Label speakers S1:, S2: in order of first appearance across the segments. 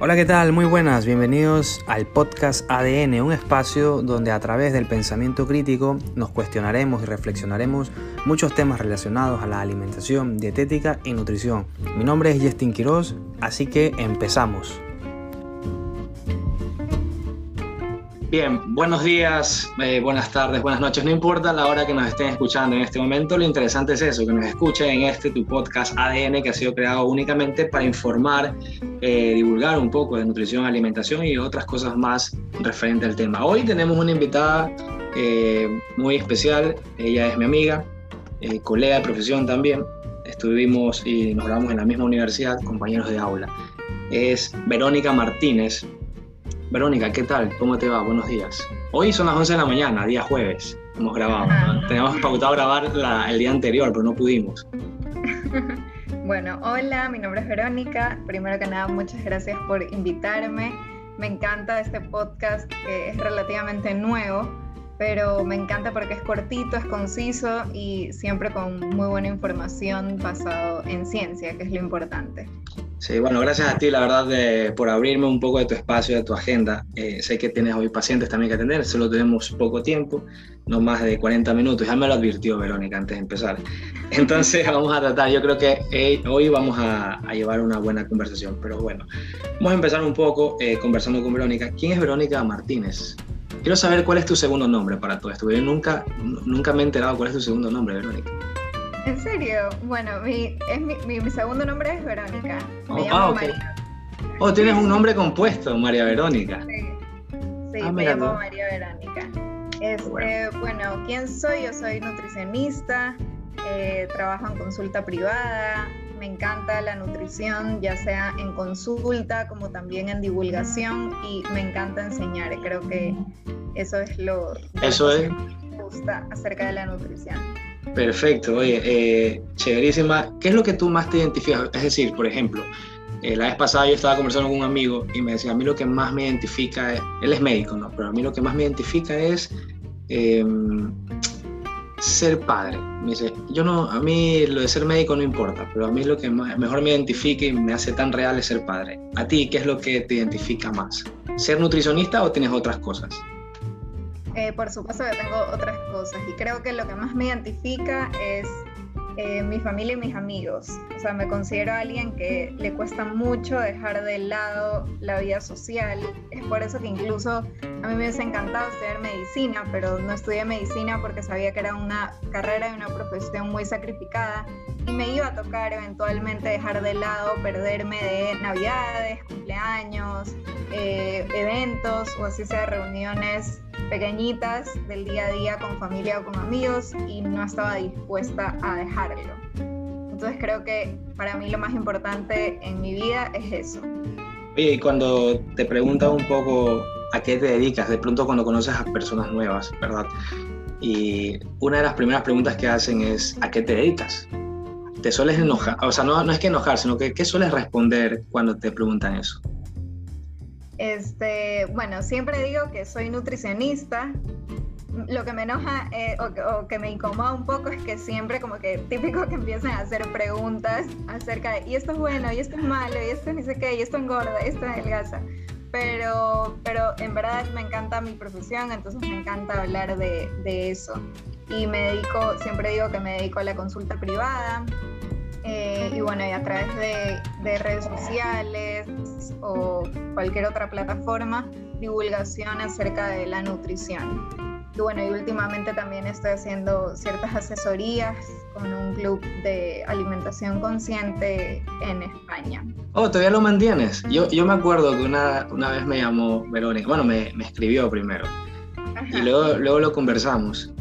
S1: Hola, ¿qué tal? Muy buenas, bienvenidos al podcast ADN, un espacio donde a través del pensamiento crítico nos cuestionaremos y reflexionaremos muchos temas relacionados a la alimentación, dietética y nutrición. Mi nombre es Justin Quiroz, así que empezamos. Bien, buenos días, eh, buenas tardes, buenas noches, no importa la hora que nos estén escuchando en este momento, lo interesante es eso, que nos escuchen en este tu podcast ADN que ha sido creado únicamente para informar, eh, divulgar un poco de nutrición, alimentación y otras cosas más referente al tema. Hoy tenemos una invitada eh, muy especial, ella es mi amiga, colega de profesión también, estuvimos y nos grabamos en la misma universidad, compañeros de aula. Es Verónica Martínez, Verónica, ¿qué tal? ¿Cómo te va? Buenos días. Hoy son las 11 de la mañana, día jueves. Hemos grabado. Teníamos pautado grabar el día anterior, pero no pudimos.
S2: bueno, hola, mi nombre es Verónica. Primero que nada, muchas gracias por invitarme. Me encanta este podcast que es relativamente nuevo, pero me encanta porque es cortito, es conciso y siempre con muy buena información basado en ciencia, que es lo importante.
S1: Sí, bueno, gracias a ti, la verdad, por abrirme un poco de tu espacio, de tu agenda. Eh, sé que tienes hoy pacientes también que atender, solo tenemos poco tiempo, no más de 40 minutos. Ya me lo advirtió Verónica antes de empezar. Entonces vamos a tratar, yo creo que eh, hoy vamos a, llevar una buena conversación, pero bueno, vamos a empezar un poco eh, conversando con Verónica. ¿Quién es Verónica Martínez? Quiero saber cuál es tu segundo nombre para todo esto. Yo nunca, nunca me he enterado cuál es tu segundo nombre, Verónica.
S2: ¿En serio? Bueno, mi, es mi, mi, segundo nombre es Verónica.
S1: Me oh, llamo ah, María. Oh, tienes un nombre compuesto, María Verónica.
S2: Sí, sí ah, me llamo María Verónica. Este, bueno. ¿quién soy? Yo soy nutricionista, eh, trabajo en consulta privada, me encanta la nutrición, ya sea en consulta como también en divulgación y me encanta enseñar. Creo que eso es lo,
S1: eso es.
S2: que me gusta acerca de la nutrición.
S1: Perfecto, oye, eh, chéverísima. ¿Qué es lo que tú más te identificas? Es decir, por ejemplo, eh, la vez pasada yo estaba conversando con un amigo y me decía, a mí lo que más me identifica, es, él es médico, ¿no? Pero a mí lo que más me identifica es em, ser padre. Me dice, yo no, a mí lo de ser médico no importa, pero a mí lo que mejor me identifica y me hace tan real es ser padre. ¿A ti qué es lo que te identifica más? ¿Ser nutricionista o tienes otras cosas?
S2: Eh, por supuesto que tengo otras cosas y creo que lo que más me identifica es eh, mi familia y mis amigos. O sea, me considero alguien que le cuesta mucho dejar de lado la vida social. Es por eso que incluso a mí me hubiese encantado estudiar medicina, pero no estudié medicina porque sabía que era una carrera y una profesión muy sacrificada y me iba a tocar eventualmente dejar de lado, perderme de navidades, cumpleaños, eh, eventos o así sea reuniones pequeñitas del día a día con familia o con amigos y no estaba dispuesta a dejarlo. Entonces creo que para mí lo más importante en mi vida es eso.
S1: Oye, y cuando te preguntan un poco a qué te dedicas, de pronto cuando conoces a personas nuevas, ¿verdad? Y una de las primeras preguntas que hacen es, ¿a qué te dedicas? ¿Te sueles enojar? O sea, no, no es que enojar, sino que ¿qué sueles responder cuando te preguntan eso?
S2: Este, bueno, siempre digo que soy nutricionista. Lo que me enoja eh, o, que me incomoda un poco es que siempre como que típico que empiezan a hacer preguntas acerca de y esto es bueno, y esto es malo, y esto ni sé qué, y esto engorda, y esto adelgaza. Pero, pero en verdad me encanta mi profesión, entonces me encanta hablar de, de eso. Y me dedico, siempre digo que me dedico a la consulta privada, eh, y bueno, y a través de, de, redes sociales o cualquier otra plataforma, divulgación acerca de la nutrición. Y bueno, y últimamente también estoy haciendo ciertas asesorías con un club de alimentación consciente en España.
S1: Oh, todavía lo mantienes. Yo, yo me acuerdo que una, una vez me llamó Verónica, bueno, me, me escribió primero. Y luego, luego lo conversamos.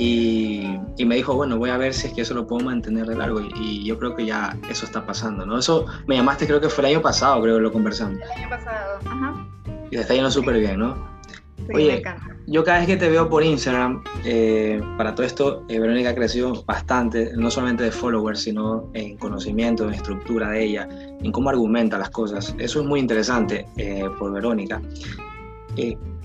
S1: Y, me dijo, bueno, voy a ver si es que eso lo puedo mantener de largo. Y, yo creo que ya eso está pasando, ¿no? Eso me llamaste, creo que fue el año pasado, creo que lo conversamos.
S2: El año pasado, ajá.
S1: Y te está yendo súper bien, ¿no?
S2: Sí, Oye,
S1: yo cada vez que te veo por Instagram, eh, para todo esto, eh, Verónica ha crecido bastante, no solamente de followers, sino en conocimiento, en estructura de ella, en cómo argumenta las cosas. Eso es muy interesante eh, por Verónica.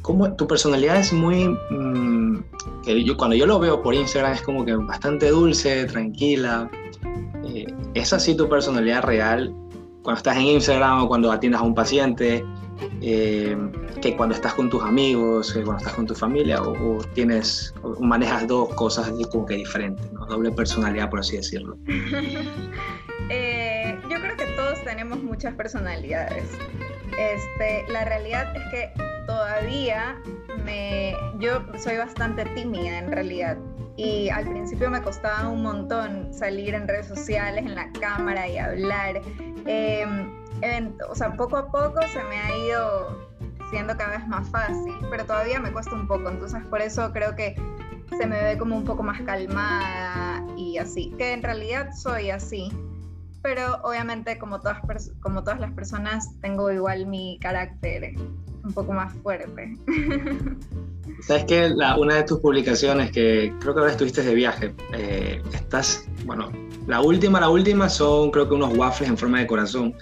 S1: ¿Cómo, tu personalidad es muy... Mm, que yo, cuando yo lo veo por Instagram es como que bastante dulce, tranquila. ¿Es así tu personalidad real cuando estás en Instagram o cuando atiendas a un paciente, eh, que cuando estás con tus amigos, que cuando estás con tu familia, o, tienes, o manejas dos cosas como que diferentes, ¿no? doble personalidad, por así decirlo.
S2: Eh, yo creo que todos tenemos muchas personalidades. Este, la realidad es que todavía me, yo soy bastante tímida en realidad. Y al principio me costaba un montón salir en redes sociales, en la cámara y hablar. Em, o sea, poco a poco se me ha ido siendo cada vez más fácil, pero todavía me cuesta un poco, entonces por eso creo que se me ve como un poco más calmada y así, que en realidad soy así, pero obviamente como todas, como todas las personas tengo igual mi carácter un poco más fuerte.
S1: Sabes que una de tus publicaciones, que creo que ahora estuviste de viaje, eh, estás, bueno, la última, la última son creo que unos waffles en forma de corazón,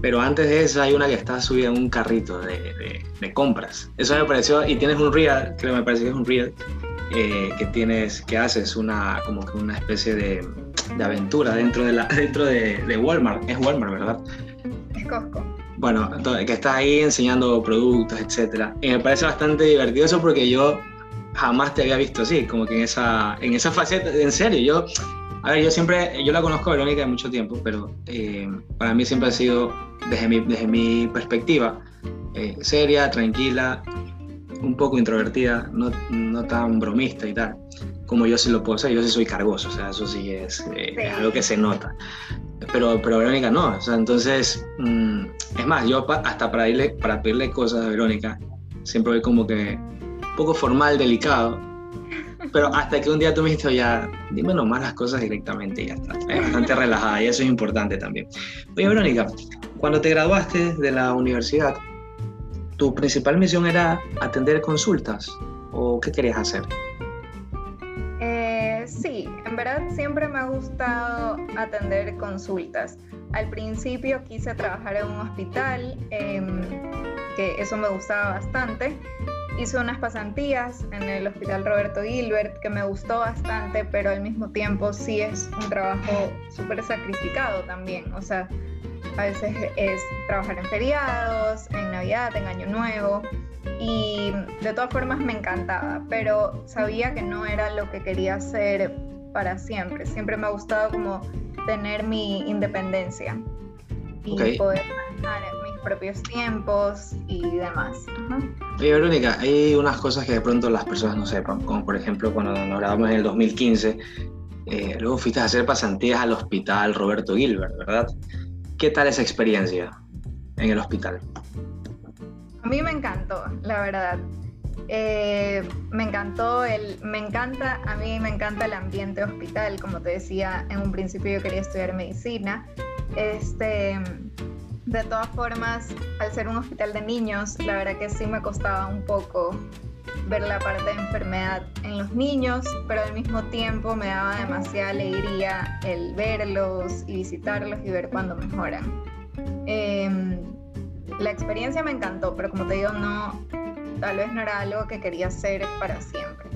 S1: pero antes de esa hay una que está subida en un carrito de, de, compras. Eso me pareció, y tienes un reel, creo que me parece que es un reel, eh, que tienes, que haces una, como que una especie de, de aventura dentro de, la, dentro de, de Walmart. Es Walmart, ¿verdad?
S2: Es Costco.
S1: Bueno, que estás ahí enseñando productos, etcétera. Y me parece bastante divertido eso porque yo jamás te había visto así, como que en esa, en esa faceta, en serio, yo, a ver, yo siempre, yo la conozco a Verónica de mucho tiempo, pero eh, para mí siempre ha sido, desde mi, desde mi perspectiva, eh, seria, tranquila, un poco introvertida, no, no tan bromista y tal como yo sí lo puedo hacer, yo sí soy cargoso, o sea, eso sí es, eh, algo que se nota. Pero, pero Verónica no, o sea, entonces, mm, es más, yo hasta para, irle, para pedirle cosas a Verónica, siempre voy como que un poco formal, delicado, pero hasta que un día tú me dijiste, ya, dime nomás las cosas directamente y ya está. Es bastante relajada y eso es importante también. Oye, Verónica, cuando te graduaste de la universidad, ¿tu principal misión era atender consultas o qué querías hacer?
S2: Verdad siempre me ha gustado atender consultas. Al principio quise trabajar en un hospital, em, que eso me gustaba bastante. Hice unas pasantías en el Hospital Roberto Gilbert, que me gustó bastante, pero al mismo tiempo sí es un trabajo súper sacrificado también. O sea, a veces es trabajar en feriados, en Navidad, en Año Nuevo y de todas formas me encantaba, pero sabía que no era lo que quería hacer para siempre. Siempre me ha gustado como tener mi independencia y poder manejar mis propios tiempos y demás.
S1: Oye, Verónica, hay unas cosas que de pronto las personas no sepan, como por ejemplo cuando nos grabamos en el 2015, eh, luego fuiste a hacer pasantías al hospital Roberto Gilbert, ¿verdad? ¿Qué tal esa experiencia en el hospital?
S2: A mí me encantó, la verdad. Eh, me encantó el, me encanta, a mí me encanta el ambiente hospital, como te decía, en un principio yo quería estudiar medicina. Este, de todas formas, al ser un hospital de niños, la verdad que sí me costaba un poco ver la parte de enfermedad en los niños, pero al mismo tiempo me daba demasiada alegría el verlos y visitarlos y ver cuándo mejoran. Eh, la experiencia me encantó, pero como te digo, no, tal vez no era algo que quería hacer para siempre.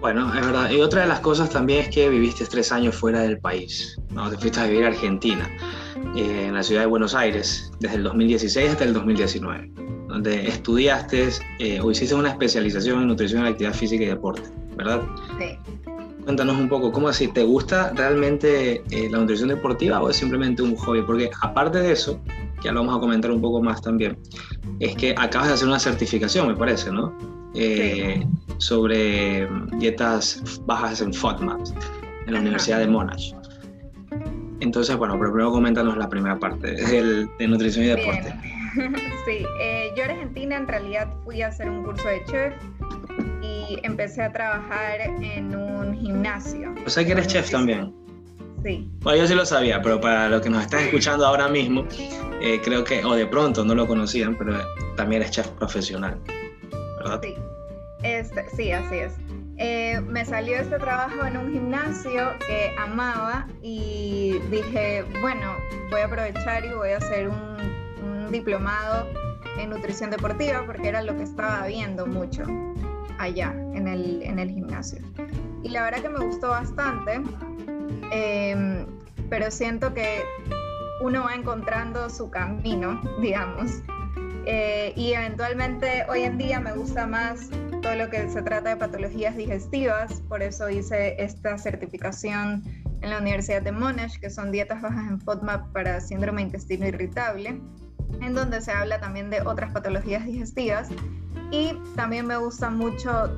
S1: Bueno, es verdad. Y otra de las cosas también es que viviste tres años fuera del país. ¿no? Te fuiste a vivir a Argentina, eh, en la ciudad de Buenos Aires, desde el 2016 hasta el 2019, donde estudiaste eh, o hiciste una especialización en nutrición, actividad física y deporte, ¿verdad?
S2: Sí.
S1: Cuéntanos un poco, ¿cómo así? ¿Te gusta realmente eh, la nutrición deportiva o es simplemente un hobby? Porque aparte de eso, ya lo vamos a comentar un poco más también, es que acabas de hacer una certificación, me parece, ¿no? Eh, sobre dietas bajas en FODMAP en la Universidad de Monash. Entonces, bueno, pero primero coméntanos la primera parte de nutrición y deporte.
S2: Sí, eh, yo en Argentina en realidad fui a hacer un curso de chef y empecé a trabajar en un gimnasio.
S1: O sea que eres chef también.
S2: Sí.
S1: Bueno, yo sí lo sabía, pero para los que nos están escuchando ahora mismo, eh, creo que, o de pronto no lo conocían, pero también es chef profesional, ¿verdad?
S2: Sí, este, sí así es. Eh, me salió este trabajo en un gimnasio que amaba y dije, bueno, voy a aprovechar y voy a hacer un, un diplomado en nutrición deportiva porque era lo que estaba viendo mucho allá en el, en el gimnasio. Y la verdad que me gustó bastante Em, pero siento que uno va encontrando su camino, digamos. Eh, y eventualmente hoy en día me gusta más todo lo que se trata de patologías digestivas, por eso hice esta certificación en la Universidad de Monash, que son dietas bajas en FODMAP para síndrome intestino irritable, en donde se habla también de otras patologías digestivas. Y también me gusta mucho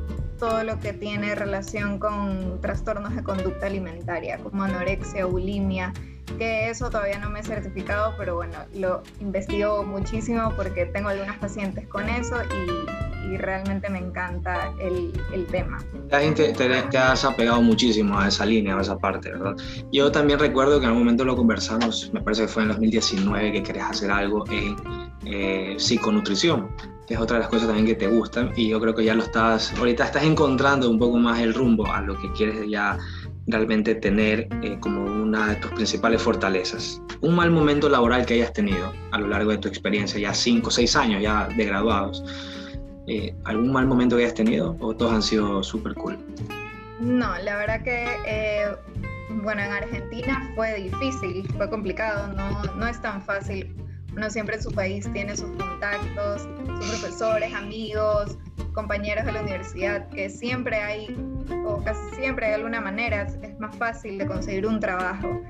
S2: todo lo que tiene relación con trastornos de conducta alimentaria, como anorexia, bulimia, que eso todavía no me he certificado, pero bueno, lo investigo muchísimo porque tengo algunas pacientes con eso y, realmente me encanta el, el tema.
S1: La gente te, has apegado muchísimo a esa línea, a esa parte, ¿verdad? Yo también recuerdo que en algún momento lo conversamos, me parece que fue en 2019, que querías hacer algo en eh, psiconutrición que es otra de las cosas también que te gustan y yo creo que ya lo estás, ahorita estás encontrando un poco más el rumbo a lo que quieres ya realmente tener eh, como una de tus principales fortalezas. Un mal momento laboral que hayas tenido a lo largo de tu experiencia, ya cinco o seis años ya de graduados, eh, ¿algún mal momento que hayas tenido o todos han sido súper cool?
S2: No, la verdad que, eh, bueno, en Argentina fue difícil, fue complicado, no, no es tan fácil. Uno siempre en su país tiene sus contactos, sus profesores, amigos, compañeros de la universidad, que siempre hay, o casi siempre de alguna manera, es más fácil de conseguir un trabajo.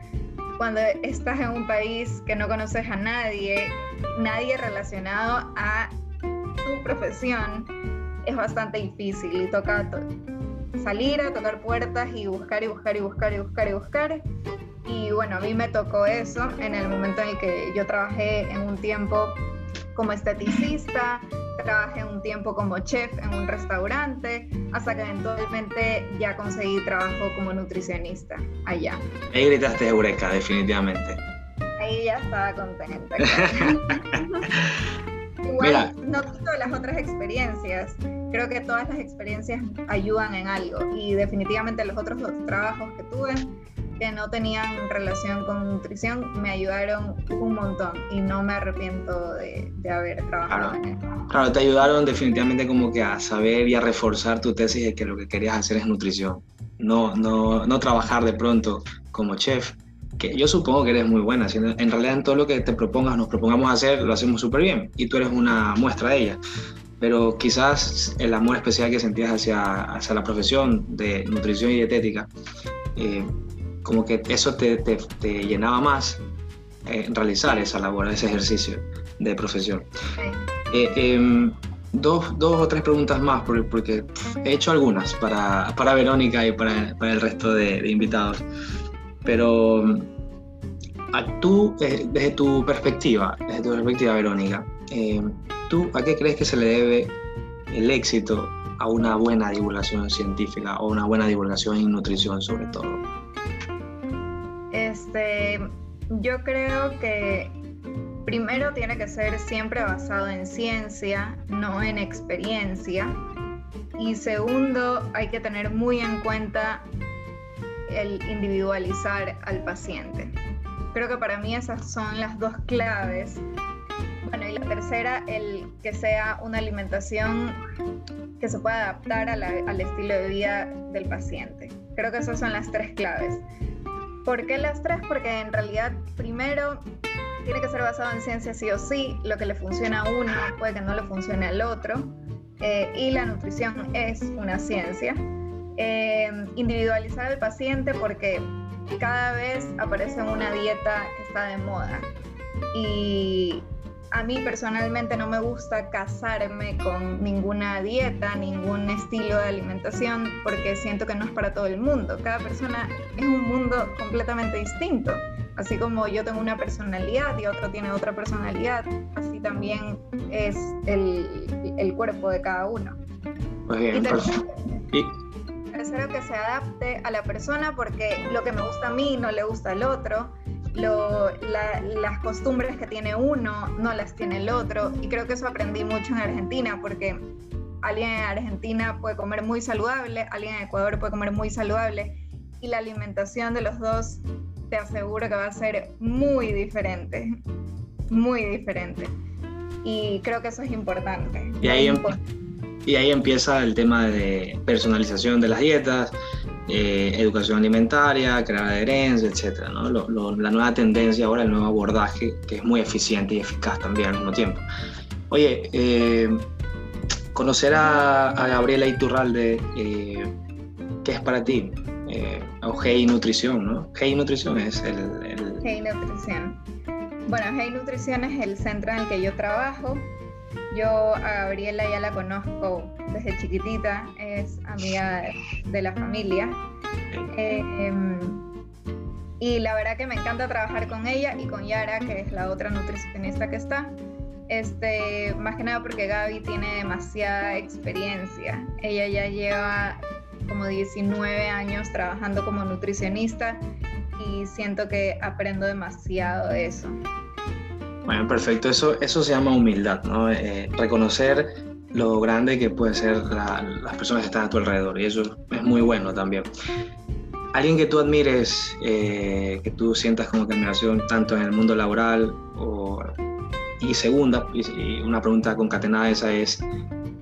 S2: Cuando estás en un país que no conoces a nadie, nadie relacionado a tu profesión, es bastante difícil y toca salir a tocar puertas y buscar y buscar y buscar y buscar y buscar. Y bueno, a mí me tocó eso en el momento en el que yo trabajé en un tiempo como esteticista, trabajé un tiempo como chef en un restaurante, hasta que eventualmente ya conseguí trabajo como nutricionista allá.
S1: Ahí gritaste Eureka, definitivamente.
S2: Ahí ya estaba contenta. Igual no quito las otras experiencias. Creo que todas las experiencias ayudan en algo y definitivamente los otros trabajos que tuve que no tenían relación con nutrición me ayudaron un montón y no me arrepiento de, haber trabajado en eso.
S1: Claro, te ayudaron definitivamente como que a saber y a reforzar tu tesis de que lo que querías hacer es nutrición. No, no, no trabajar de pronto como chef, que yo supongo que eres muy buena. En realidad en todo lo que te propongas, nos propongamos hacer, lo hacemos súper bien y tú eres una muestra de ella pero quizás el amor especial que sentías hacia, hacia la profesión de nutrición y dietética eh, como que eso te, te, llenaba más eh, realizar esa labor, ese ejercicio de profesión. Eh, em, dos, dos, o tres preguntas más, porque, he hecho algunas para, para Verónica y para, para el resto de, invitados. Pero a tú, eh, desde tu perspectiva, desde tu perspectiva, Verónica, ¿tú a qué crees que se le debe el éxito a una buena divulgación científica o una buena divulgación en nutrición sobre todo?
S2: Este, yo creo que primero tiene que ser siempre basado en ciencia, no en experiencia. Y segundo, hay que tener muy en cuenta el individualizar al paciente. Creo que para mí esas son las dos claves. Bueno, y la tercera, el que sea una alimentación que se pueda adaptar al estilo de vida del paciente. Creo que esas son las tres claves. ¿Por qué las tres? Porque en realidad, primero, tiene que ser basado en ciencia sí o sí. Lo que le funciona a uno puede que no le funcione al otro. Eh, y la nutrición es una ciencia. Eh, individualizar al paciente porque cada vez aparece una dieta que está de moda. Y a mí personalmente no me gusta casarme con ninguna dieta, ningún estilo de alimentación, porque siento que no es para todo el mundo. Cada persona es un mundo completamente distinto. Así como yo tengo una personalidad y otro tiene otra personalidad, así también es el, cuerpo de cada uno.
S1: Muy bien,
S2: y tercero, que se adapte a la persona porque lo que me gusta a mí no le gusta al otro las costumbres que tiene uno no las tiene el otro. Y creo que eso aprendí mucho en Argentina, porque alguien en Argentina puede comer muy saludable, alguien en Ecuador puede comer muy saludable, y la alimentación de los dos te aseguro que va a ser muy diferente, muy diferente. Y creo que eso es importante.
S1: Y ahí, em- y ahí empieza el tema de personalización de las dietas, eh, educación alimentaria, crear adherencia, etc. ¿no? la nueva tendencia ahora, el nuevo abordaje, que es muy eficiente y eficaz también al mismo tiempo. Oye, eh, conocer a, Gabriela Iturralde, eh, ¿qué es para ti? Eh, o Hey Nutrición, ¿no? Hey Nutrición es el, el...
S2: Hey Nutrición. Bueno, Hey Nutrición es el centro en el que yo trabajo. Yo a Gabriela ya la conozco desde chiquitita, es amiga de la familia. Em, y la verdad que me encanta trabajar con ella y con Yara, que es la otra nutricionista que está. Este, más que nada porque Gaby tiene demasiada experiencia. Ella ya lleva como 19 años trabajando como nutricionista y siento que aprendo demasiado de eso.
S1: Bueno, perfecto. Eso, eso se llama humildad, ¿no? Eh, reconocer lo grande que puede ser las personas que están a tu alrededor y eso es muy bueno también. Alguien que tú admires, eh, que tú sientas como que admiración tanto en el mundo laboral o y segunda, una pregunta concatenada esa es,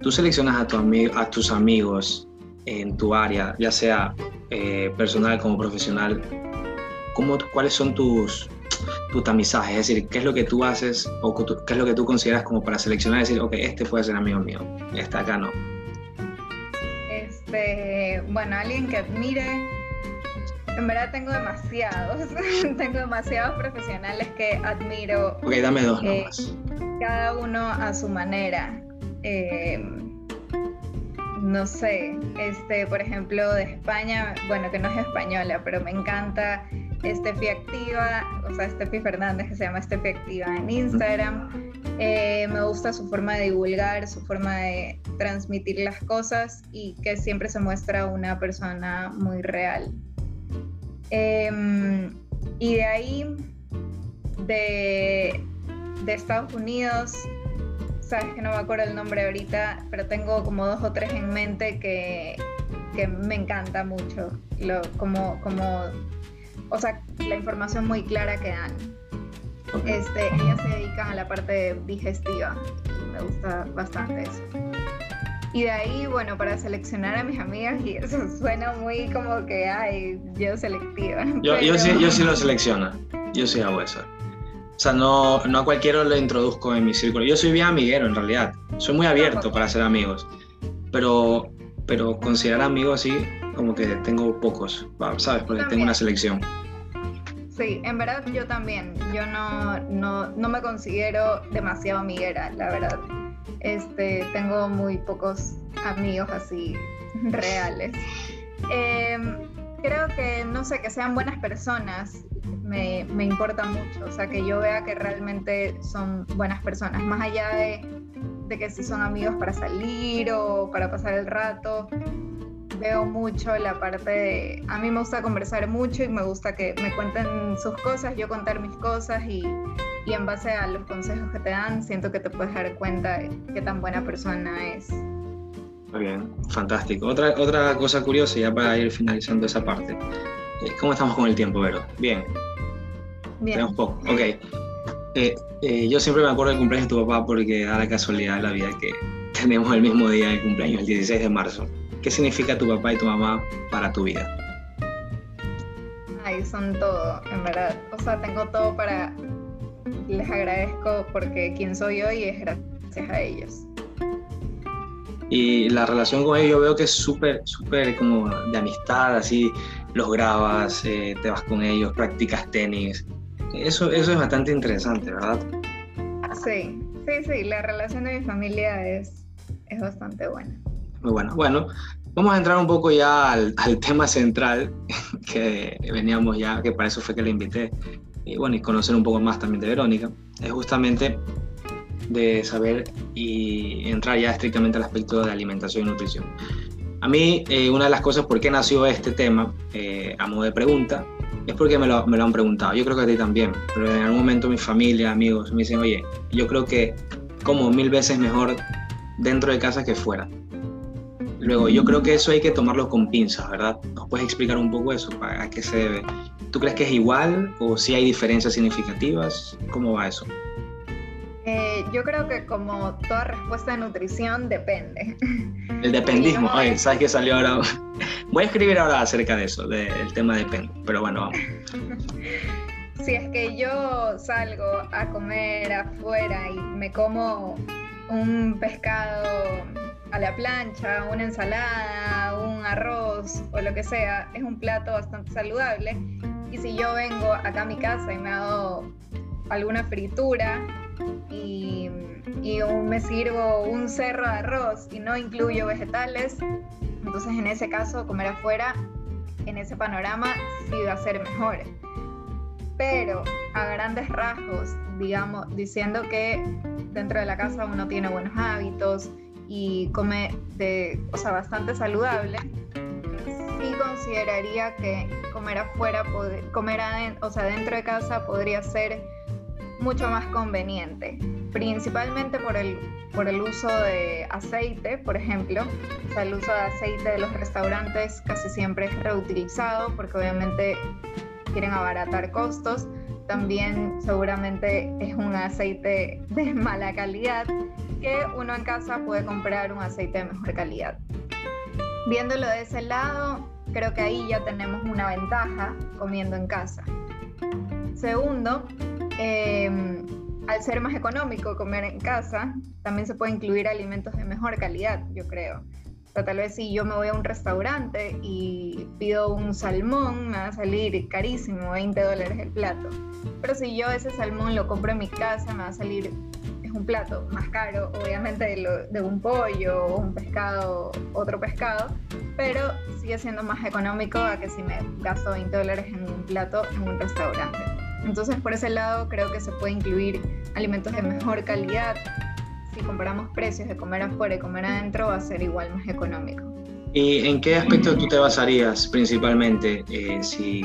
S1: tú seleccionas a tus amigos en tu área, ya sea eh, personal como profesional, ¿cómo, ¿cuáles son tus, tu tamizaje? Es decir, ¿qué es lo que tú haces o qué es lo que tú consideras como para seleccionar y decir, ok, este puede ser amigo mío, este acá no?
S2: Este, bueno, alguien que admire, en verdad tengo demasiados, tengo demasiados profesionales que admiro.
S1: Ok, dame dos eh, nomás.
S2: Cada uno a su manera. Eh, no sé, este, por ejemplo, de España, bueno, que no es española, pero me encanta Estefi Activa, o sea, Estefi Fernández, que se llama Estefi Activa en Instagram. Eh, me gusta su forma de divulgar, su forma de transmitir las cosas y que siempre se muestra una persona muy real. Em, y de ahí, de, de, Estados Unidos, sabes que no me acuerdo el nombre ahorita, pero tengo como dos o tres en mente que, que me encanta mucho. Lo, como, como, o sea, la información muy clara que dan. Este, ellas se dedican a la parte digestiva y me gusta bastante eso. Y de ahí, bueno, para seleccionar a mis amigas, y eso suena muy como que, ay, yo selectiva.
S1: Yo, yo, sí, yo sí lo selecciono, yo sí hago eso. O sea, no, no a cualquiera lo introduzco en mi círculo. Yo soy bien amiguero en realidad, soy muy abierto para ser amigos, pero, pero considerar amigos así, como que tengo pocos, ¿sabes? Porque tengo una selección.
S2: Sí, en verdad yo también. Yo no, no, no me considero demasiado amiguera, la verdad. Este, tengo muy pocos amigos así reales. Em, creo que, no sé, que sean buenas personas me, me, importa mucho. O sea, que yo vea que realmente son buenas personas, más allá de, de que si son amigos para salir o para pasar el rato veo mucho la parte de, a mí me gusta conversar mucho y me gusta que me cuenten sus cosas, yo contar mis cosas y, y en base a los consejos que te dan, siento que te puedes dar cuenta de qué tan buena persona es.
S1: Muy bien, fantástico. Otra, otra cosa curiosa, ya para ir finalizando esa parte. Eh, ¿Cómo estamos con el tiempo, Vero? Bien. Bien. Tenemos poco. Ok. Eh, eh, yo siempre me acuerdo del cumpleaños de tu papá porque da la casualidad de la vida que tenemos el mismo día de cumpleaños, el 16 de marzo. ¿Qué significa tu papá y tu mamá para tu vida?
S2: Ay, son todo, en verdad. O sea, tengo todo para... Les agradezco porque quien soy hoy es gracias a ellos.
S1: Y la relación con ellos yo veo que es súper, súper como de amistad, así los grabas, eh, te vas con ellos, practicas tenis. Eso, eso es bastante interesante, ¿verdad?
S2: Sí, sí, sí, la relación de mi familia es, es bastante buena.
S1: Muy bueno. Bueno, vamos a entrar un poco ya al, tema central que veníamos ya, que para eso fue que le invité. Y bueno, y conocer un poco más también de Verónica. Es justamente de saber y entrar ya estrictamente al aspecto de alimentación y nutrición. A mí, eh, una de las cosas por qué nació este tema, eh, a modo de pregunta, es porque me lo, me lo, han preguntado. Yo creo que a ti también, pero en algún momento mi familia, amigos, me dicen, oye, yo creo que como mil veces mejor dentro de casa que fuera. Luego, yo creo que eso hay que tomarlo con pinzas, ¿verdad? ¿Nos puedes explicar un poco eso? ¿A qué se debe? ¿Tú crees que es igual o si hay diferencias significativas? ¿Cómo va eso?
S2: Eh, yo creo que como toda respuesta de nutrición depende.
S1: El dependismo, oye, ¿sabes qué salió ahora? Voy a escribir ahora acerca de eso, del tema depende, pero bueno, vamos.
S2: Si es que yo salgo a comer afuera y me como un pescado la plancha, una ensalada, un arroz o lo que sea, es un plato bastante saludable. Y si yo vengo acá a mi casa y me hago alguna fritura y, me sirvo un cerro de arroz y no incluyo vegetales, entonces en ese caso comer afuera, en ese panorama, sí va a ser mejor. Pero a grandes rasgos, digamos, diciendo que dentro de la casa uno tiene buenos hábitos y come de, o sea, bastante saludable, sí consideraría que comer afuera, comer o sea, dentro de casa podría ser mucho más conveniente, principalmente por el, por el uso de aceite, por ejemplo. O sea, el uso de aceite de los restaurantes casi siempre es reutilizado porque obviamente quieren abaratar costos. También seguramente es un aceite de mala calidad que uno en casa puede comprar un aceite de mejor calidad. Viéndolo de ese lado, creo que ahí ya tenemos una ventaja comiendo en casa. Segundo, Em, al ser más económico comer en casa, también se puede incluir alimentos de mejor calidad, yo creo. O tal vez si yo me voy a un restaurante y pido un salmón, me va a salir carísimo, 20 dólares el plato. Pero si yo ese salmón lo compro en mi casa, me va a salir, es un plato más caro, obviamente de, de un pollo o un pescado, otro pescado, pero sigue siendo más económico a que si me gasto 20 dólares en un plato en un restaurante. Entonces, por ese lado, creo que se puede incluir alimentos de mejor calidad. Si comparamos precios de comer afuera y comer adentro, va a ser igual más económico.
S1: ¿Y en qué aspecto tú te basarías principalmente eh, si,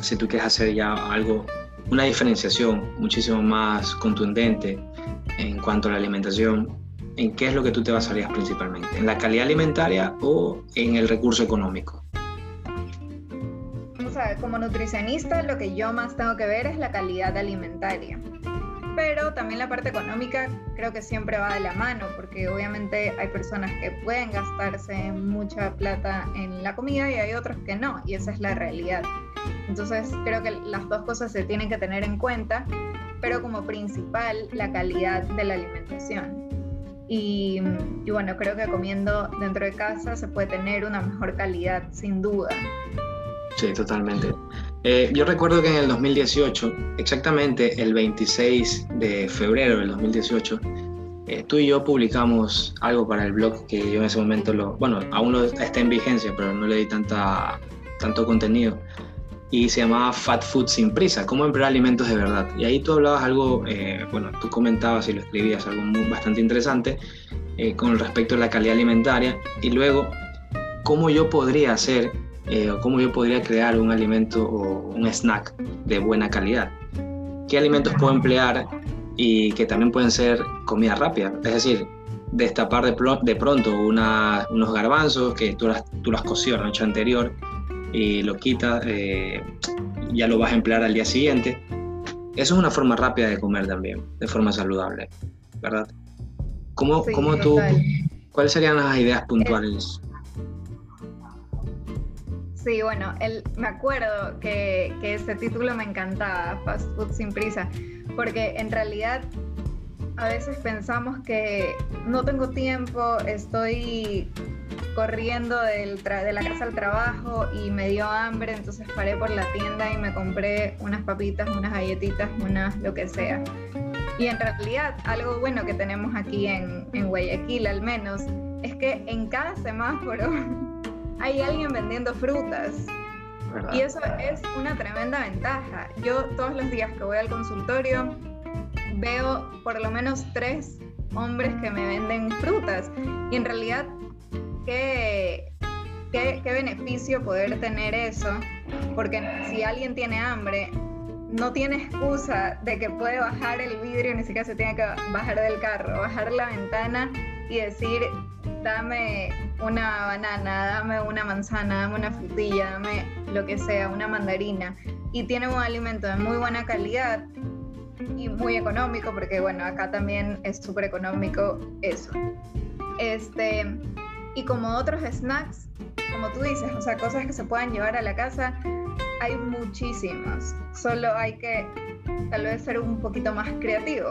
S1: si tú quieres hacer ya algo, una diferenciación muchísimo más contundente en cuanto a la alimentación? ¿En qué es lo que tú te basarías principalmente? ¿En la calidad alimentaria o en el recurso económico?
S2: como nutricionista lo que yo más tengo que ver es la calidad alimentaria. Pero también la parte económica creo que siempre va de la mano, porque obviamente hay personas que pueden gastarse mucha plata en la comida y hay otros que no, y esa es la realidad. Entonces creo que las dos cosas se tienen que tener en cuenta, pero como principal la calidad de la alimentación. Y, y, bueno, creo que comiendo dentro de casa se puede tener una mejor calidad, sin duda.
S1: Sí, totalmente. Eh, yo recuerdo que en el 2018, exactamente el 26 de febrero del 2018, eh, tú y yo publicamos algo para el blog que yo en ese momento lo, bueno, aún no está en vigencia, pero no le di tanta, tanto contenido. Y se llamaba Fat Food sin prisa, cómo emplear alimentos de verdad. Y ahí tú hablabas algo, eh, bueno, tú comentabas y lo escribías algo bastante interesante con respecto a la calidad alimentaria y luego cómo yo podría hacer eh, o cómo yo podría crear un alimento o un snack de buena calidad. ¿Qué alimentos puedo emplear y que también pueden ser comida rápida? Es decir, destapar de, de pronto unos garbanzos que tú las, tú las coció la noche anterior y lo quitas, eh, ya lo vas a emplear al día siguiente. Eso es una forma rápida de comer también, de forma saludable, ¿verdad? ¿Cómo, cómo tú, ¿Cuáles serían las ideas puntuales?
S2: Sí, bueno, el, me acuerdo que, que este título me encantaba, Fast Food sin prisa, porque en realidad a veces pensamos que no tengo tiempo, estoy corriendo de la casa al trabajo y me dio hambre, entonces paré por la tienda y me compré unas papitas, unas galletitas, unas lo que sea. Y en realidad algo bueno que tenemos aquí en, en Guayaquil al menos es que en cada semáforo hay alguien vendiendo frutas. Y eso es una tremenda ventaja. Yo todos los días que voy al consultorio veo por lo menos tres hombres que me venden frutas. Y en realidad, qué, qué, qué beneficio poder tener eso. Porque si alguien tiene hambre, no tiene excusa de que puede bajar el vidrio, ni siquiera se tiene que bajar del carro, bajar la ventana y decir, dame una banana, dame una manzana, dame una frutilla, dame lo que sea, una mandarina. Y tiene un alimento de muy buena calidad y muy económico, porque bueno, acá también es súper económico eso. Este, Y como otros snacks, como tú dices, o sea, cosas que se puedan llevar a la casa, hay muchísimas. Solo hay que tal vez ser un poquito más creativo.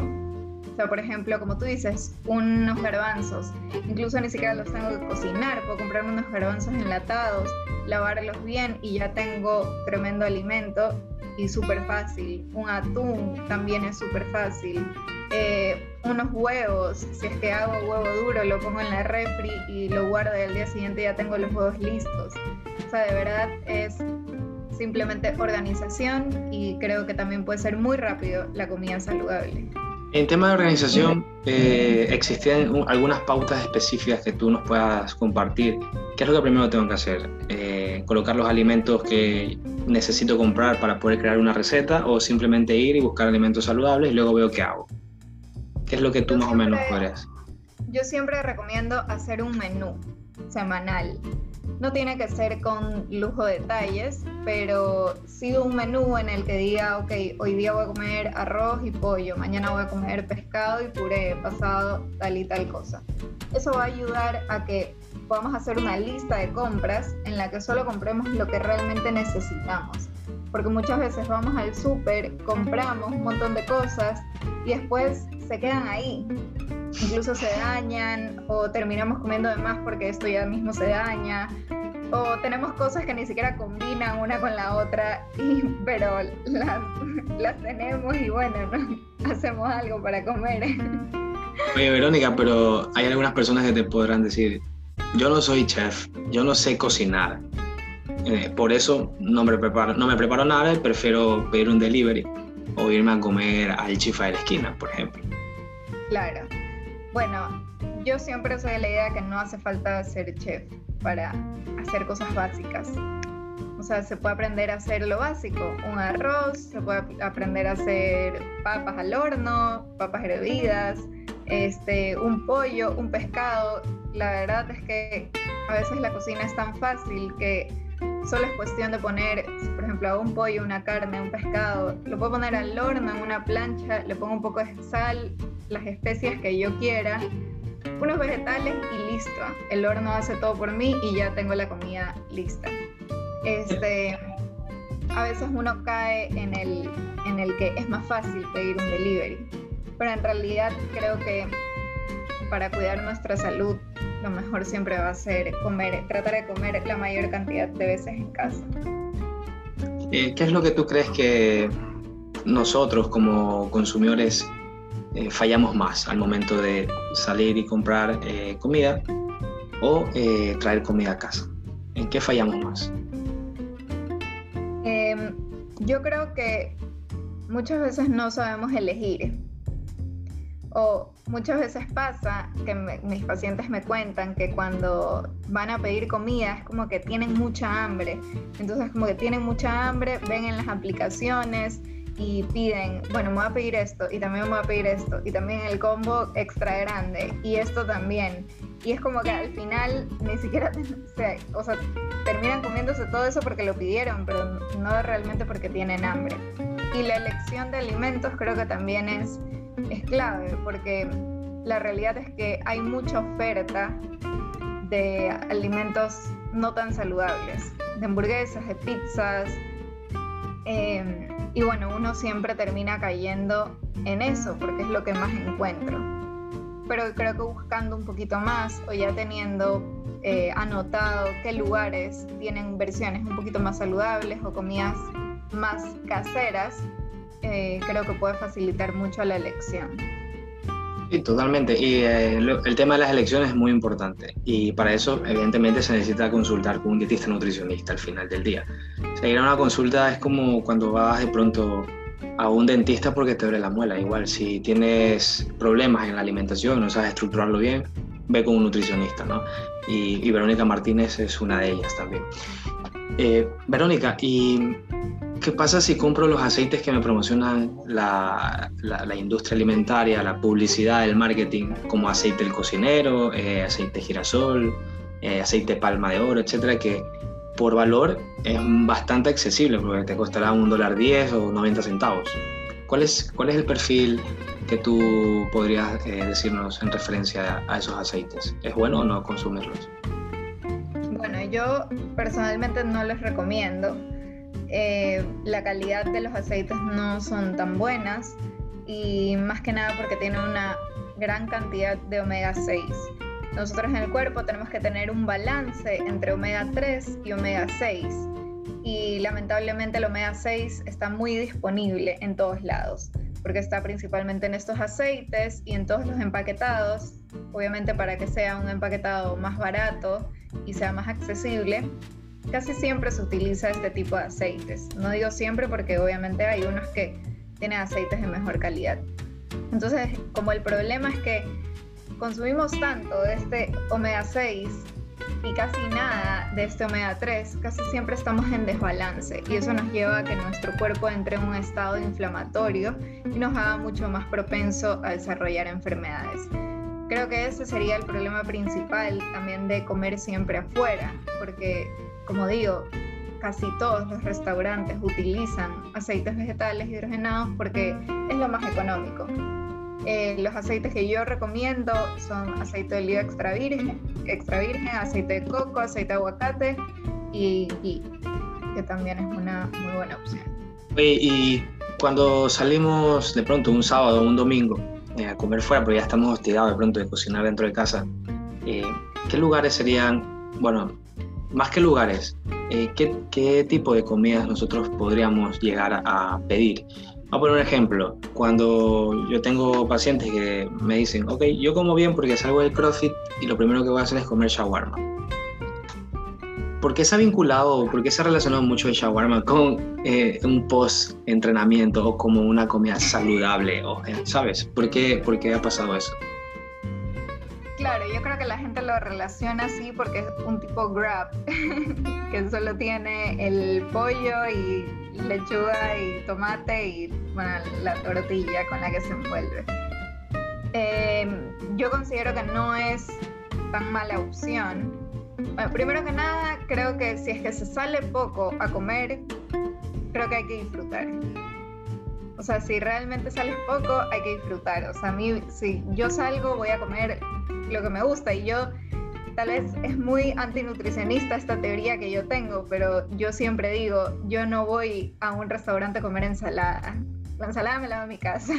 S2: Sea, por ejemplo, como tú dices, unos garbanzos. Incluso ni siquiera los tengo que cocinar. Puedo comprarme unos garbanzos enlatados, lavarlos bien y ya tengo tremendo alimento y súper fácil. Un atún también es súper fácil. Eh, unos huevos, si es que hago huevo duro, lo pongo en la refri y lo guardo y al día siguiente ya tengo los huevos listos. O sea, de verdad es simplemente organización y creo que también puede ser muy rápido la comida saludable.
S1: En tema de organización, eh, ¿existen algunas pautas específicas que tú nos puedas compartir? ¿Qué es lo que primero tengo que hacer? Eh, ¿Colocar los alimentos que necesito comprar para poder crear una receta o simplemente ir y buscar alimentos saludables y luego veo qué hago? ¿Qué es lo que tú más o menos podrías?
S2: Yo siempre recomiendo hacer un menú semanal. No tiene que ser con lujo de detalles, pero sí un menú en el que diga, ok, hoy día voy a comer arroz y pollo, mañana voy a comer pescado y puré, pasado tal y tal cosa. Eso va a ayudar a que podamos hacer una lista de compras en la que solo compremos lo que realmente necesitamos. Porque muchas veces vamos al súper, compramos un montón de cosas y después se quedan ahí incluso se dañan o terminamos comiendo de más porque esto ya mismo se daña o tenemos cosas que ni siquiera combinan una con la otra, y, pero las, las tenemos y bueno, hacemos algo para comer.
S1: Oye, Verónica, pero hay algunas personas que te podrán decir, yo no soy chef, yo no sé cocinar. Eh, por eso no me, preparo, no me preparo nada y prefiero pedir un delivery o irme a comer al chifa de la esquina, por ejemplo.
S2: Claro. Bueno, yo siempre soy de la idea que no hace falta ser chef para hacer cosas básicas. O sea, se puede aprender a hacer lo básico, un arroz, se puede aprender a hacer papas al horno, papas hervidas, este, un pollo, un pescado. La verdad es que a veces la cocina es tan fácil que solo es cuestión de poner, por ejemplo, un pollo, una carne, un pescado, lo puedo poner al horno en una plancha, le pongo un poco de sal, las especias que yo quiera, unos vegetales y listo. El horno hace todo por mí y ya tengo la comida lista. Este, a veces uno cae en el, en el que es más fácil pedir un delivery, pero en realidad creo que para cuidar nuestra salud lo mejor siempre va a ser comer, tratar de comer la mayor cantidad de veces en casa.
S1: Eh, ¿Qué es lo que tú crees que nosotros como consumidores eh, fallamos más al momento de salir y comprar eh, comida o eh, traer comida a casa? ¿En qué fallamos más?
S2: Em, yo creo que muchas veces no sabemos elegir. O muchas veces pasa que mis pacientes me cuentan que cuando van a pedir comida es como que tienen mucha hambre. Entonces como que tienen mucha hambre, ven en las aplicaciones y piden, bueno, me voy a pedir esto y también me voy a pedir esto y también el combo extra grande y esto también. Y es como que al final ni siquiera, o sea, terminan comiéndose todo eso porque lo pidieron, pero no realmente porque tienen hambre. Y la elección de alimentos creo que también es, es clave porque la realidad es que hay mucha oferta de alimentos no tan saludables, de hamburguesas, de pizzas. Eh, y bueno, uno siempre termina cayendo en eso porque es lo que más encuentro. Pero creo que buscando un poquito más o ya teniendo eh, anotado qué lugares tienen versiones un poquito más saludables o comidas más caseras, eh, creo que puede facilitar mucho la elección.
S1: Sí, totalmente. Y eh, el tema de las elecciones es muy importante. Y para eso, evidentemente, se necesita consultar con un dietista nutricionista al final del día. Seguir a una consulta es como cuando vas de pronto a un dentista porque te duele la muela. Igual, si tienes problemas en la alimentación, no sabes estructurarlo bien, ve con un nutricionista, ¿no? Y, Verónica Martínez es una de ellas también. Eh, Verónica, y ¿Qué pasa si compro los aceites que me promocionan la, industria alimentaria, la publicidad, el marketing, como aceite del cocinero, eh, aceite girasol, eh, aceite palma de oro, etcétera, que por valor es bastante accesible porque te costará un dólar 10 o 90 centavos. ¿Cuál es, ¿Cuál es el perfil que tú podrías eh, decirnos en referencia a esos aceites? ¿Es bueno o no consumirlos?
S2: yo personalmente no les recomiendo. Eh, la calidad de los aceites no son tan buenas y más que nada porque tienen una gran cantidad de omega 6. Nosotros en el cuerpo tenemos que tener un balance entre omega 3 y omega 6 y lamentablemente el omega 6 está muy disponible en todos lados porque está principalmente en estos aceites y en todos los empaquetados. Obviamente para que sea un empaquetado más barato y sea más accesible, casi siempre se utiliza este tipo de aceites. No digo siempre porque obviamente hay unos que tienen aceites de mejor calidad. Entonces, como el problema es que consumimos tanto de este omega 6 y casi nada de este omega 3, casi siempre estamos en desbalance y eso nos lleva a que nuestro cuerpo entre en un estado inflamatorio y nos haga mucho más propenso a desarrollar enfermedades. Creo que ese sería el problema principal también de comer siempre afuera, porque como digo, casi todos los restaurantes utilizan aceites vegetales hidrogenados porque es lo más económico. Eh, los aceites que yo recomiendo son aceite de oliva extra virgen, extra virgen, aceite de coco, aceite de aguacate y ghee, que también es una muy buena opción.
S1: y cuando salimos de pronto un sábado o un domingo eh, a comer fuera, porque ya estamos hostigados de pronto de cocinar dentro de casa, eh, ¿qué lugares serían, bueno, más que lugares, ¿qué, ¿qué, tipo de comidas nosotros podríamos llegar a pedir? Vamos a poner un ejemplo. Cuando yo tengo pacientes que me dicen, ok, yo como bien porque salgo del CrossFit y lo primero que voy a hacer es comer shawarma. ¿Por qué se ha vinculado, por qué se ha relacionado mucho el shawarma con eh, un post-entrenamiento o como una comida saludable? O, eh, ¿Sabes? ¿Por qué, ¿Por qué ha pasado eso?
S2: Yo creo que la gente lo relaciona así porque es un tipo grab, que solo tiene el pollo y lechuga y tomate y la tortilla con la que se envuelve. Em, yo considero que no es tan mala opción. primero que nada, creo que si es que se sale poco a comer, creo que hay que disfrutar. O sea, si realmente sales poco, hay que disfrutar. O sea, a mí, si yo salgo, voy a comer lo que me gusta y yo tal vez es muy antinutricionista esta teoría que yo tengo, pero yo siempre digo, yo no voy a un restaurante a comer ensalada. La ensalada me la hago en mi casa.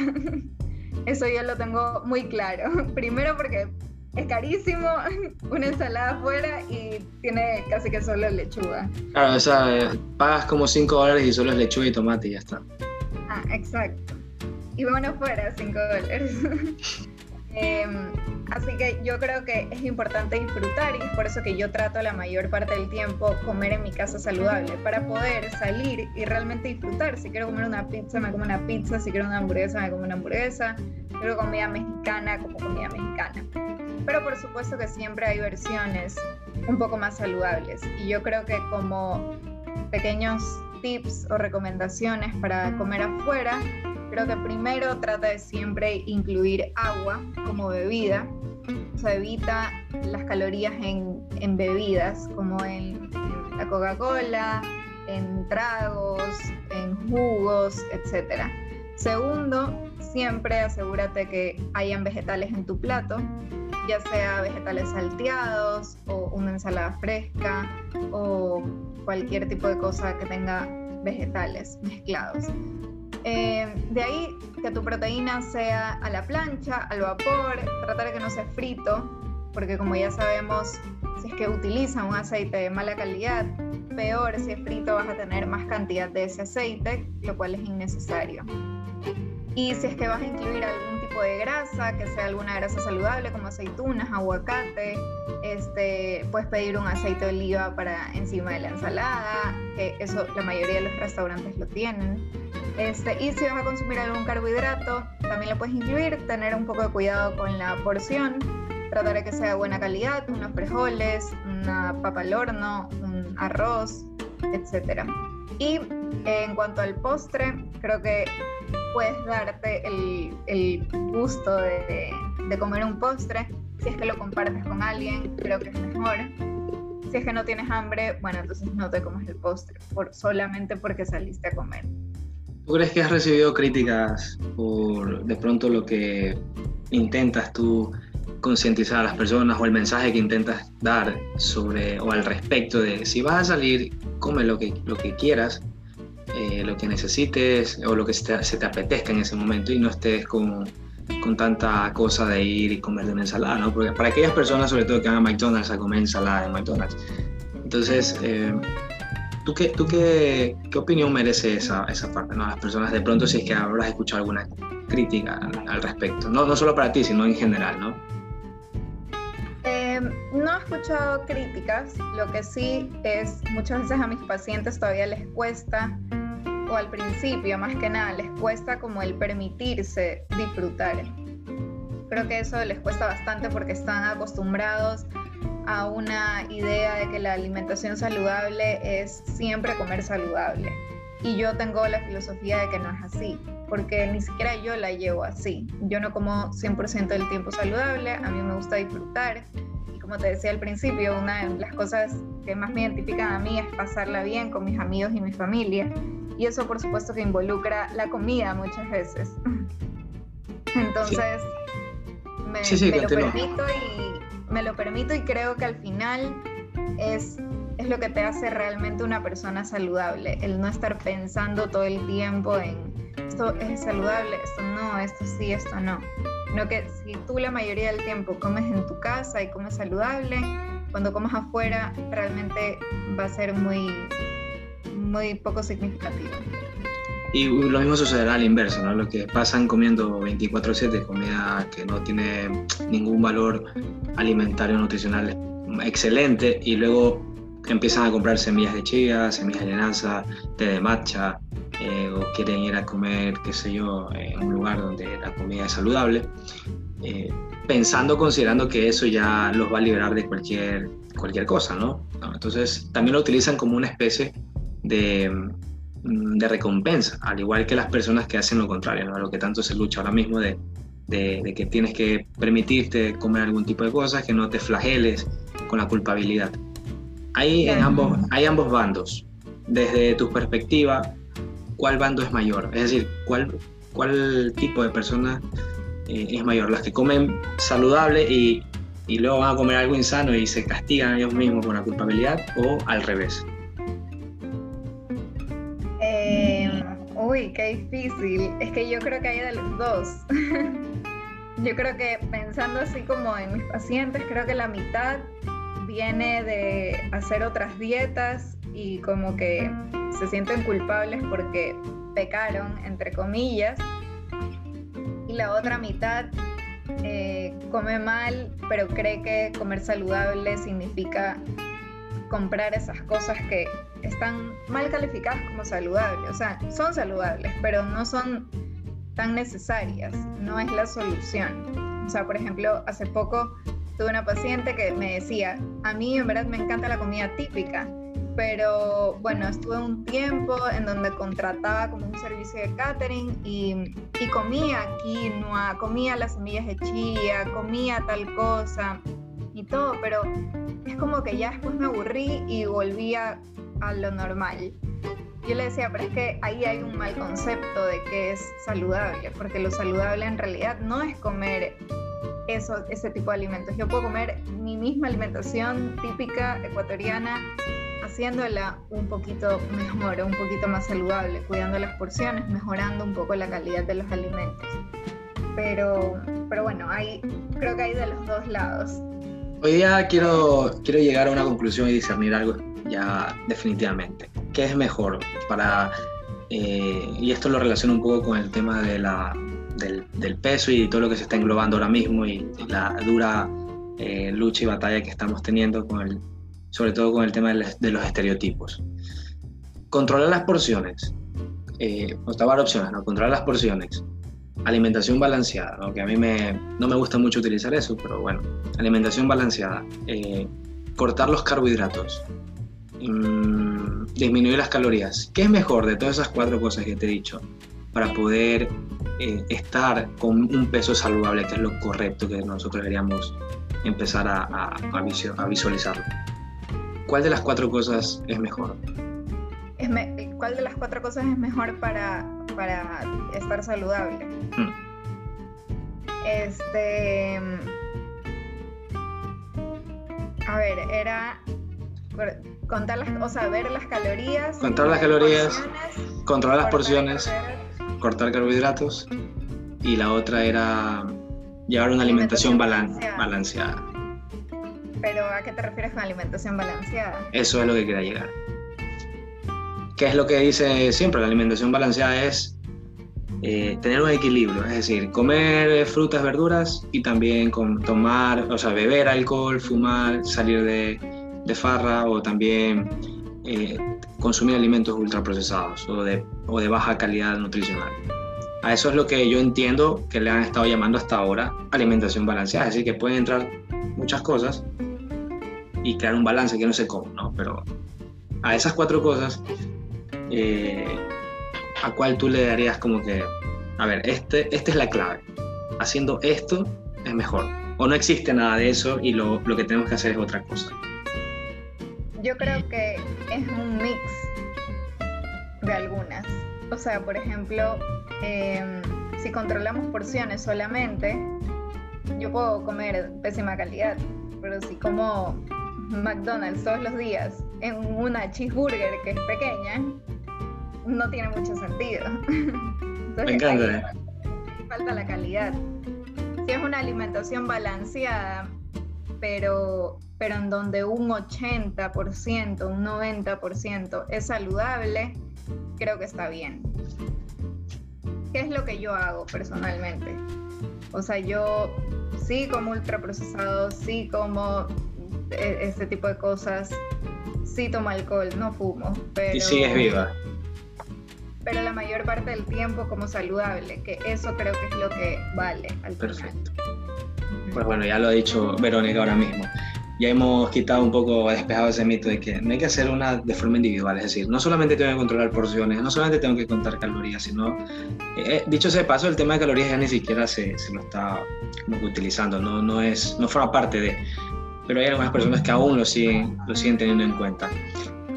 S2: Eso yo lo tengo muy claro. Primero porque es carísimo una ensalada afuera y tiene casi que solo lechuga.
S1: Claro, o sea, pagas como 5 dólares y solo es lechuga y tomate y ya está.
S2: Ah, exacto. Y bueno, fuera 5 dólares. Em, así que yo creo que es importante disfrutar y es por eso que yo trato la mayor parte del tiempo comer en mi casa saludable, para poder salir y realmente disfrutar. Si quiero comer una pizza, me como una pizza, si quiero una hamburguesa, me como una hamburguesa, quiero comida mexicana, como comida mexicana. Pero por supuesto que siempre hay versiones un poco más saludables y yo creo que como pequeños tips o recomendaciones para comer afuera, creo que primero trata de siempre incluir agua como bebida. O sea, evita las calorías en, en bebidas, como en, la Coca-Cola, en tragos, en jugos, etc. Segundo, siempre asegúrate que hayan vegetales en tu plato, ya sea vegetales salteados o una ensalada fresca o cualquier tipo de cosa que tenga vegetales mezclados. Eh, de ahí que tu proteína sea a la plancha, al vapor, tratar de que no sea frito, porque como ya sabemos, si es que utilizan un aceite de mala calidad, peor si es frito vas a tener más cantidad de ese aceite, lo cual es innecesario. Y si es que vas a incluir algún de grasa, que sea alguna grasa saludable como aceitunas, aguacate, este, puedes pedir un aceite de oliva para encima de la ensalada, que eso la mayoría de los restaurantes lo tienen. Este, y si vas a consumir algún carbohidrato, también lo puedes incluir, tener un poco de cuidado con la porción, tratar de que sea de buena calidad, unos frijoles, una papa al horno, un arroz, etc. Y en cuanto al postre, creo que puedes darte el, gusto de, comer un postre. Si es que lo compartes con alguien, creo que es mejor. Si es que no tienes hambre, bueno, entonces no te comes el postre, por, solamente porque saliste a comer.
S1: ¿Tú crees que has recibido críticas por de pronto lo que intentas tú concientizar a las personas o el mensaje que intentas dar sobre o al respecto de si vas a salir, come lo que, lo que quieras, eh, lo que necesites o lo que se te, se te, apetezca en ese momento y no estés con, con, tanta cosa de ir y comer de una ensalada, ¿no? Porque para aquellas personas, sobre todo que van a McDonald's a comer ensalada de McDonald's. Entonces, eh, ¿tú, qué, tú qué, qué, opinión merece esa, esa parte, ¿no? Las personas, de pronto, si es que habrás escuchado alguna crítica al, respecto, no, no solo para ti, sino en general, ¿no?
S2: Eh, no he escuchado críticas, lo que sí es muchas veces a mis pacientes todavía les cuesta, o al principio más que nada, les cuesta como el permitirse disfrutar. Creo que eso les cuesta bastante porque están acostumbrados a una idea de que la alimentación saludable es siempre comer saludable. Y yo tengo la filosofía de que no es así, porque ni siquiera yo la llevo así. Yo no como 100% del tiempo saludable, a mí me gusta disfrutar. Y como te decía al principio, una de las cosas que más me identifican a mí es pasarla bien con mis amigos y mi familia. Y eso por supuesto que involucra la comida muchas veces. Entonces, me,
S1: sí, sí,
S2: me lo permito y me lo permito y creo que al final es es lo que te hace realmente una persona saludable, el no estar pensando todo el tiempo en esto es saludable, esto no, esto sí, esto no. No que si tú la mayoría del tiempo comes en tu casa y comes saludable, cuando comes afuera realmente va a ser muy, muy poco significativo.
S1: Y lo mismo sucederá al inverso, ¿no? Lo que pasan comiendo 24/7 comida que no tiene ningún valor alimentario nutricional excelente y luego empiezan a comprar semillas de chía, semillas de linaza, té de matcha, eh, o quieren ir a comer, qué sé yo, en un lugar donde la comida es saludable, eh, pensando, considerando que eso ya los va a liberar de cualquier, cualquier cosa, ¿no? Entonces también lo utilizan como una especie de, mm, de, recompensa, al igual que las personas que hacen lo contrario, ¿no? Lo que tanto se lucha ahora mismo de, de, de que tienes que permitirte comer algún tipo de cosas, que no te flageles con la culpabilidad. Hay, en ambos, hay ambos bandos. Desde tu perspectiva, ¿cuál bando es mayor? Es decir, ¿cuál, cuál tipo de persona eh, es mayor? ¿Las que comen saludable y, y, luego van a comer algo insano y se castigan a ellos mismos con la culpabilidad o al revés?
S2: Uy, qué difícil. Es que yo creo que hay de los dos. yo creo que pensando así como en mis pacientes, creo que la mitad viene de hacer otras dietas y como que se sienten culpables porque pecaron, entre comillas, y la otra mitad eh, come mal, pero cree que comer saludable significa comprar esas cosas que están mal calificadas como saludables. O sea, son saludables, pero no son tan necesarias, no es la solución. O sea, por ejemplo, hace poco tuve una paciente que me decía, a mí en verdad me encanta la comida típica, pero bueno, estuve un tiempo en donde contrataba como un servicio de catering y, y comía quinoa, comía las semillas de chía, comía tal cosa y todo, pero es como que ya después me aburrí y volvía a lo normal. Yo le decía, pero es que ahí hay un mal concepto de que es saludable, porque lo saludable en realidad no es comer eso, ese tipo de alimentos. Yo puedo comer mi misma alimentación típica ecuatoriana haciéndola un poquito mejor, un poquito más saludable, cuidando las porciones, mejorando un poco la calidad de los alimentos. Pero, pero bueno, hay, creo que hay de los dos lados.
S1: Hoy día quiero, quiero llegar a una conclusión y discernir algo ya definitivamente. ¿Qué es mejor para... Eh, y esto lo relaciono un poco con el tema de la, del, peso y todo lo que se está englobando ahora mismo y la dura eh, lucha y batalla que estamos teniendo, con el, sobre todo con el tema de, los estereotipos. Controlar las porciones, eh, o opciones, ¿no? controlar las porciones, alimentación balanceada, aunque a mí me, no me gusta mucho utilizar eso, pero bueno, alimentación balanceada, eh, cortar los carbohidratos, mmm, disminuir las calorías. ¿Qué es mejor de todas esas cuatro cosas que te he dicho para poder eh, estar con un peso saludable, que es lo correcto que nosotros deberíamos empezar a, a, a visualizarlo. ¿Cuál de las cuatro cosas es mejor?
S2: Es me, ¿Cuál de las cuatro cosas es mejor para, para estar saludable? Hmm. Este, A ver, era contar las, o sea, ver las calorías.
S1: Contar las calorías, controlar las porciones, cortar carbohidratos. Y la otra era llevar una alimentación, balanceada.
S2: Pero ¿a qué te refieres con alimentación balanceada?
S1: Eso es lo que quería llegar. ¿Qué es lo que dice siempre? La alimentación balanceada es eh, tener un equilibrio, es decir, comer frutas, verduras y también tomar, o sea, beber alcohol, fumar, salir de, de farra o también eh, consumir alimentos ultraprocesados o de, o de baja calidad nutricional. A eso es lo que yo entiendo que le han estado llamando hasta ahora alimentación balanceada, es decir, que pueden entrar muchas cosas y crear un balance que no sé cómo, ¿no? Pero a esas cuatro cosas, eh, ¿a cuál tú le darías como que, a ver, este, esta es la clave, haciendo esto es mejor? O no existe nada de eso y lo, lo que tenemos que hacer es otra cosa.
S2: Yo creo que es un mix de algunas. O sea, por ejemplo, em, si controlamos porciones solamente, yo puedo comer pésima calidad, pero si como McDonald's todos los días en una cheeseburger que es pequeña, no tiene mucho sentido.
S1: Me encanta.
S2: falta la calidad. Si es una alimentación balanceada, pero, pero en donde un 80%, un 90% es saludable, creo que está bien. ¿Qué es lo que yo hago personalmente? O sea, yo sí como ultraprocesados, sí como este tipo de cosas, sí tomo alcohol, no fumo. Pero,
S1: y sigues viva.
S2: Pero la mayor parte del tiempo como saludable, que eso creo que es lo que vale al
S1: Perfecto. Pues bueno, ya lo ha dicho Verónica ahora mismo ya hemos quitado un poco, despejado ese mito de que no hay que hacer una de forma individual, es decir, no solamente tengo que controlar porciones, no solamente tengo que contar calorías, sino, eh, eh, dicho ese paso, el tema de calorías ya ni siquiera se, se lo está como que utilizando, no, no, es, no forma parte de, pero hay algunas personas que aún lo siguen, lo siguen teniendo en cuenta.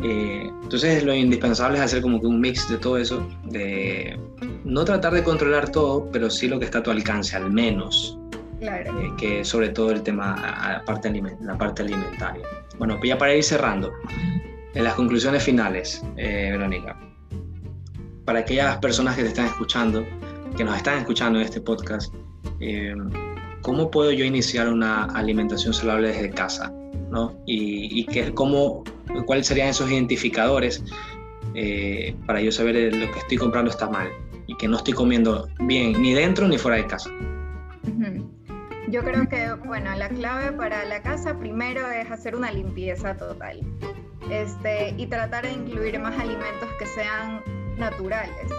S1: Eh, entonces lo indispensable es hacer como que un mix de todo eso, de no tratar de controlar todo, pero sí lo que está a tu alcance, al menos. Eh, que sobre todo el tema, la parte, la parte alimentaria. Bueno, pues ya para ir cerrando, en las conclusiones finales, eh, Verónica, para aquellas personas que te están escuchando, que nos están escuchando en este podcast, eh, ¿cómo puedo yo iniciar una alimentación saludable desde casa? ¿no? Y, y que, cómo, cuáles serían esos identificadores para yo saber lo que estoy comprando está mal y que no estoy comiendo bien ni dentro ni fuera de casa.
S2: Yo creo que, bueno, la clave para la casa primero es hacer una limpieza total este, y tratar de incluir más alimentos que sean naturales.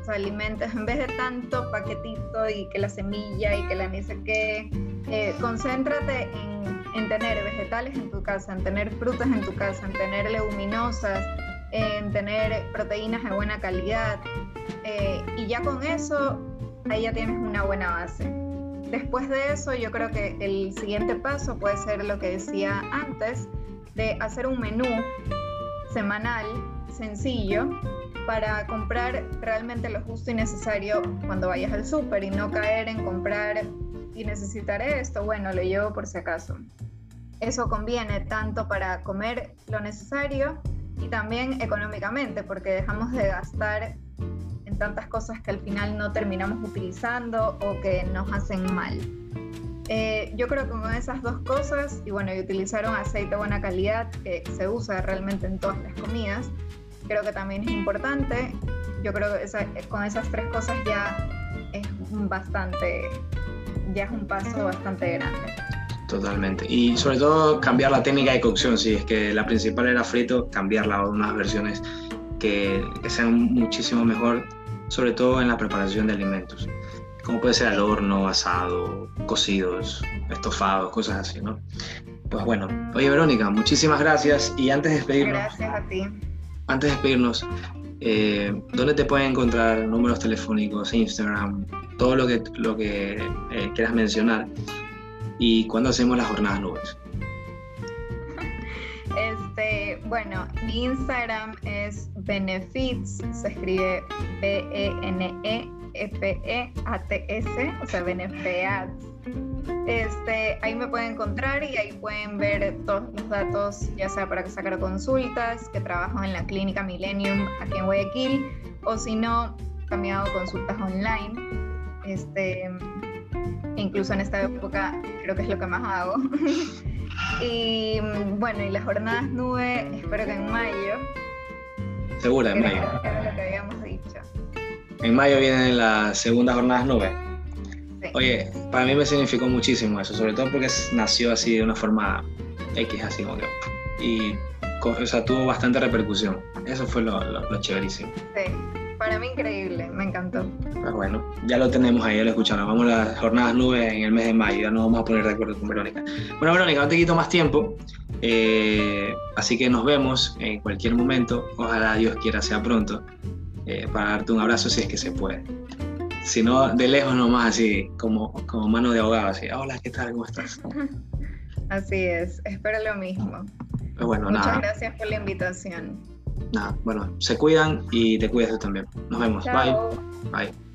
S2: O sea, alimentos, en vez de tanto paquetito y que la semilla y que la ni sé qué, eh, concéntrate en, en tener vegetales en tu casa, en tener frutas en tu casa, en tener leguminosas, en tener proteínas de buena calidad. Eh, y ya con eso, ahí ya tienes una buena base. Después de eso, yo creo que el siguiente paso puede ser lo que decía antes, de hacer un menú semanal sencillo para comprar realmente lo justo y necesario cuando vayas al súper y no caer en comprar y necesitar esto, bueno, lo llevo por si acaso. Eso conviene tanto para comer lo necesario y también económicamente, porque dejamos de gastar tantas cosas que al final no terminamos utilizando o que nos hacen mal. Eh, yo creo que con esas dos cosas, y bueno, y utilizar un aceite de buena calidad que se usa realmente en todas las comidas, creo que también es importante. Yo creo que con esas tres cosas ya es bastante, ya es un paso bastante grande.
S1: Totalmente. Y sobre todo cambiar la técnica de cocción, si es que la principal era frito, cambiarla a unas versiones que, que sean muchísimo mejor sobre todo en la preparación de alimentos, como puede ser al horno, asado, cocidos, estofados, cosas así, ¿no? Pues bueno, oye Verónica, muchísimas gracias y antes de despedirnos...
S2: Gracias a ti.
S1: Antes de despedirnos, eh, ¿dónde te pueden encontrar números telefónicos, Instagram, todo lo que, lo que eh, quieras mencionar? ¿Y cuándo hacemos las jornadas nubes?
S2: Este, bueno, mi Instagram es Benefits, se escribe B-E-N-E-F-E-A-T-S, o sea, Benefeats. Este, ahí me pueden encontrar y ahí pueden ver todos los datos, ya sea para sacar consultas, que trabajo en la clínica Millennium aquí en Guayaquil, o si no, también hago consultas online. Este, incluso en esta época creo que es lo que más hago. y bueno, y las jornadas nube, espero que en mayo.
S1: Segura, en mayo.
S2: lo que habíamos dicho.
S1: En mayo vienen las segundas jornadas nube. Oye, para mí me significó muchísimo eso, sobre todo porque nació así de una forma X, así como que. Y, o sea, tuvo bastante repercusión. Eso fue lo, lo, chéverísimo.
S2: Sí, para mí increíble, me encantó.
S1: Pues bueno, ya lo tenemos ahí, ya lo escucharon. Vamos a las jornadas nubes en el mes de mayo, ya nos vamos a poner de acuerdo con Verónica. Bueno, Verónica, no te quito más tiempo. Eh, así que nos vemos en cualquier momento. Ojalá Dios quiera sea pronto. Eh, para darte un abrazo si es que se puede sino de lejos nomás, así como, como mano de ahogado, así, hola, ¿qué tal? ¿Cómo estás?
S2: Así es, espero lo mismo.
S1: Bueno,
S2: Muchas gracias por la invitación.
S1: Nada, bueno, se cuidan y te cuidas tú también. Nos vemos. Bye. Bye.